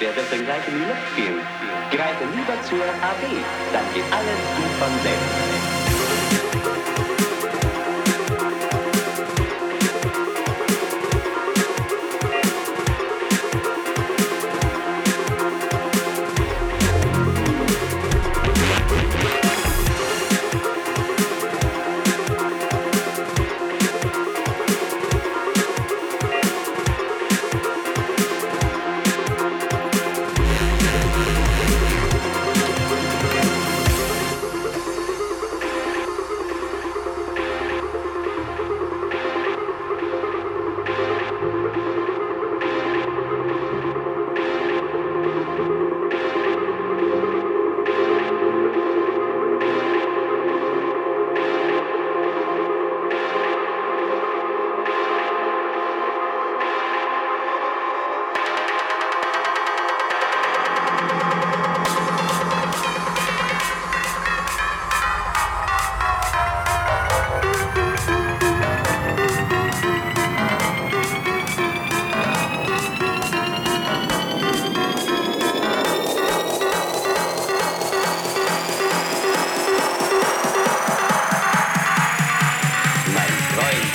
Wer wird denn gleich in die Luft gehen? Greife lieber zur AB, dann geht alles gut von selbst.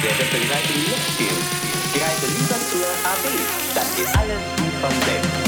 Der Wettbewerb gleich in die Greife lieber zur AB. Das geht alles gut von selbst.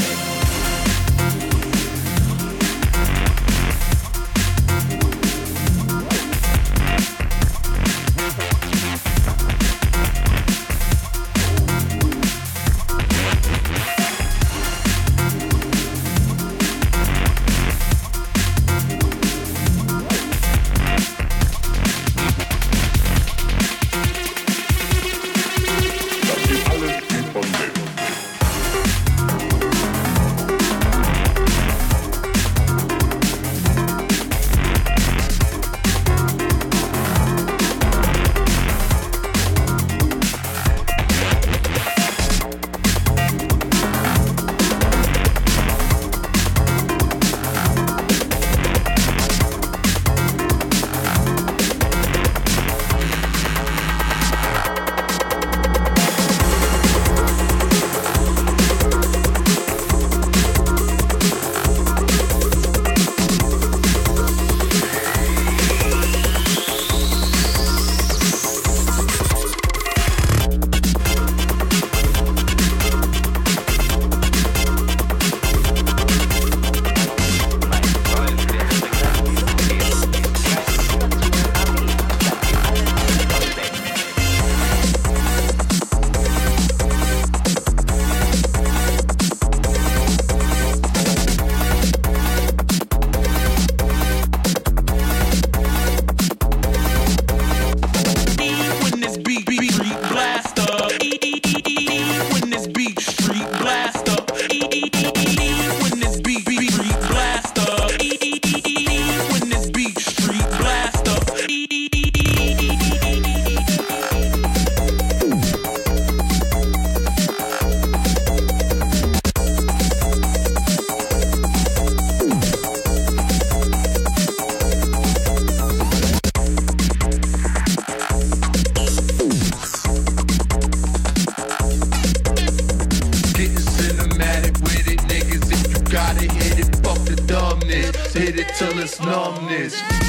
numbness.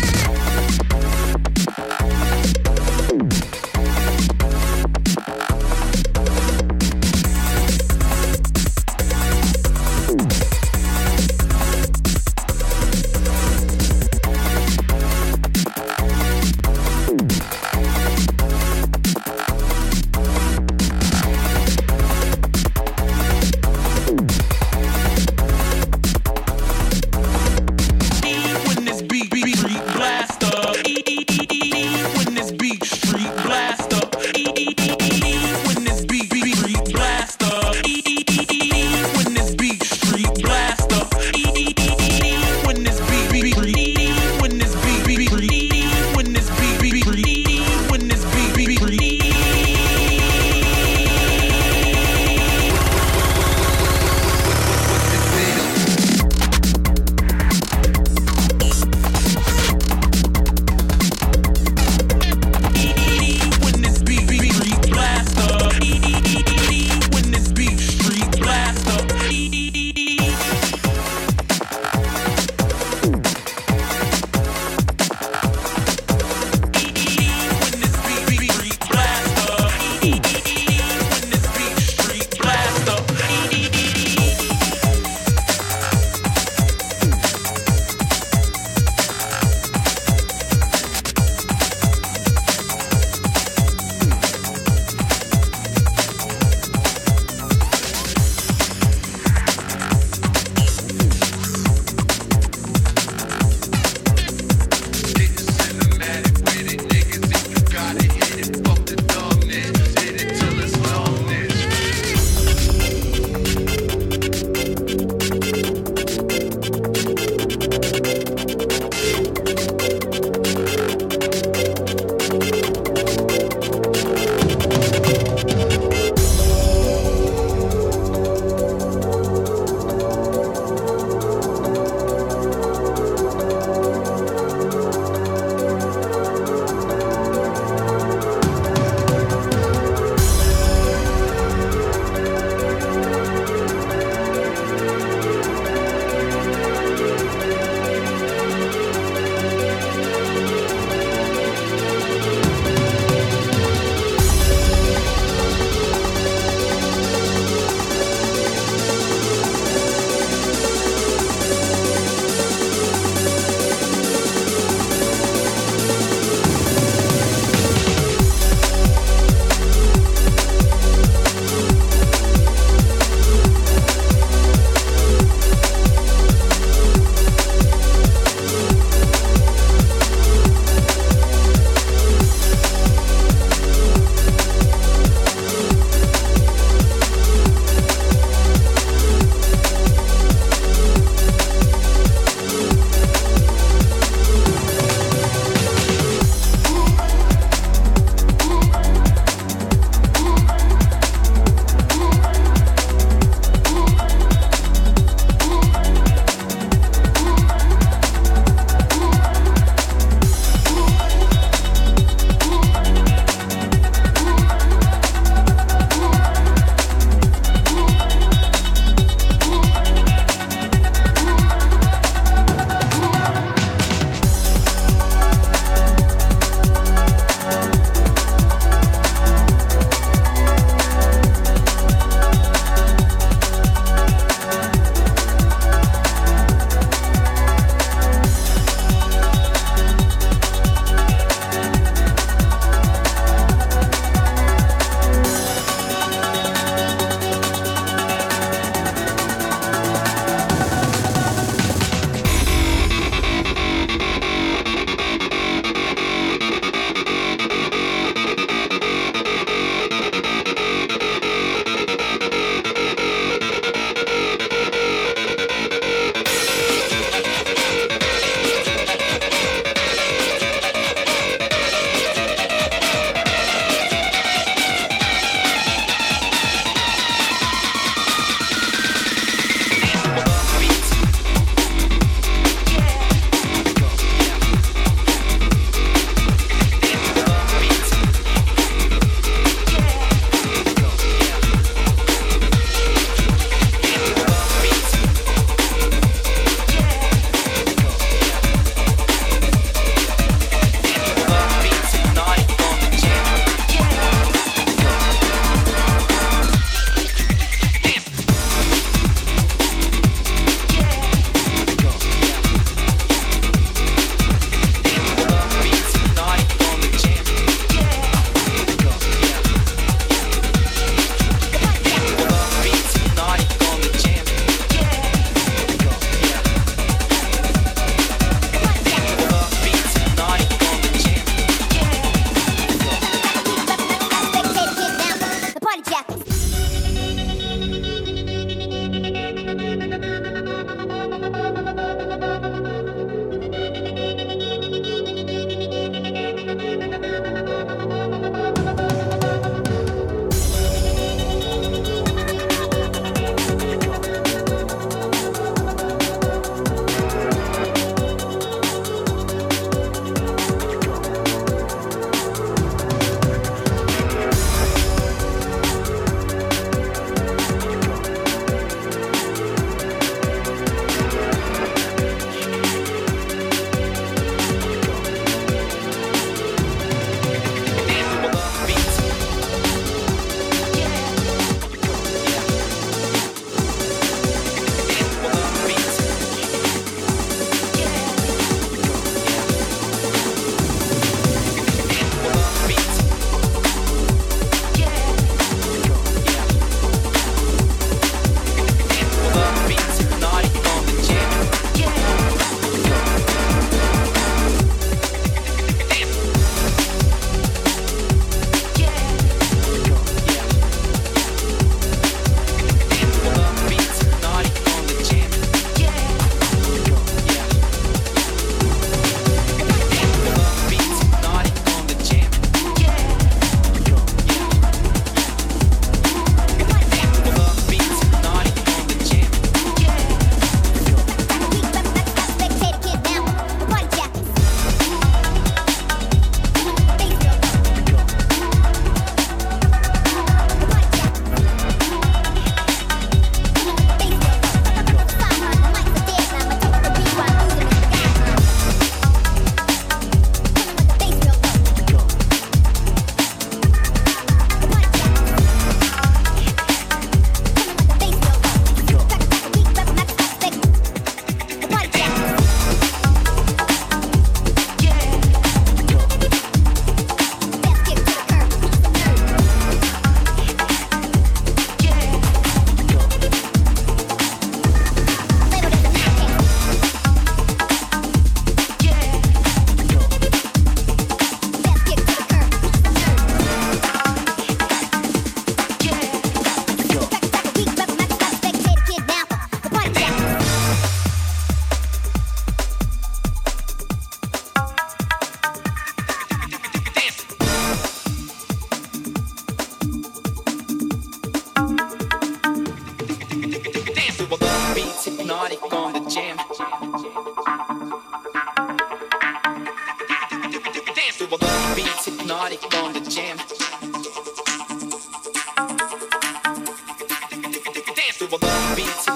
Bubblegum beats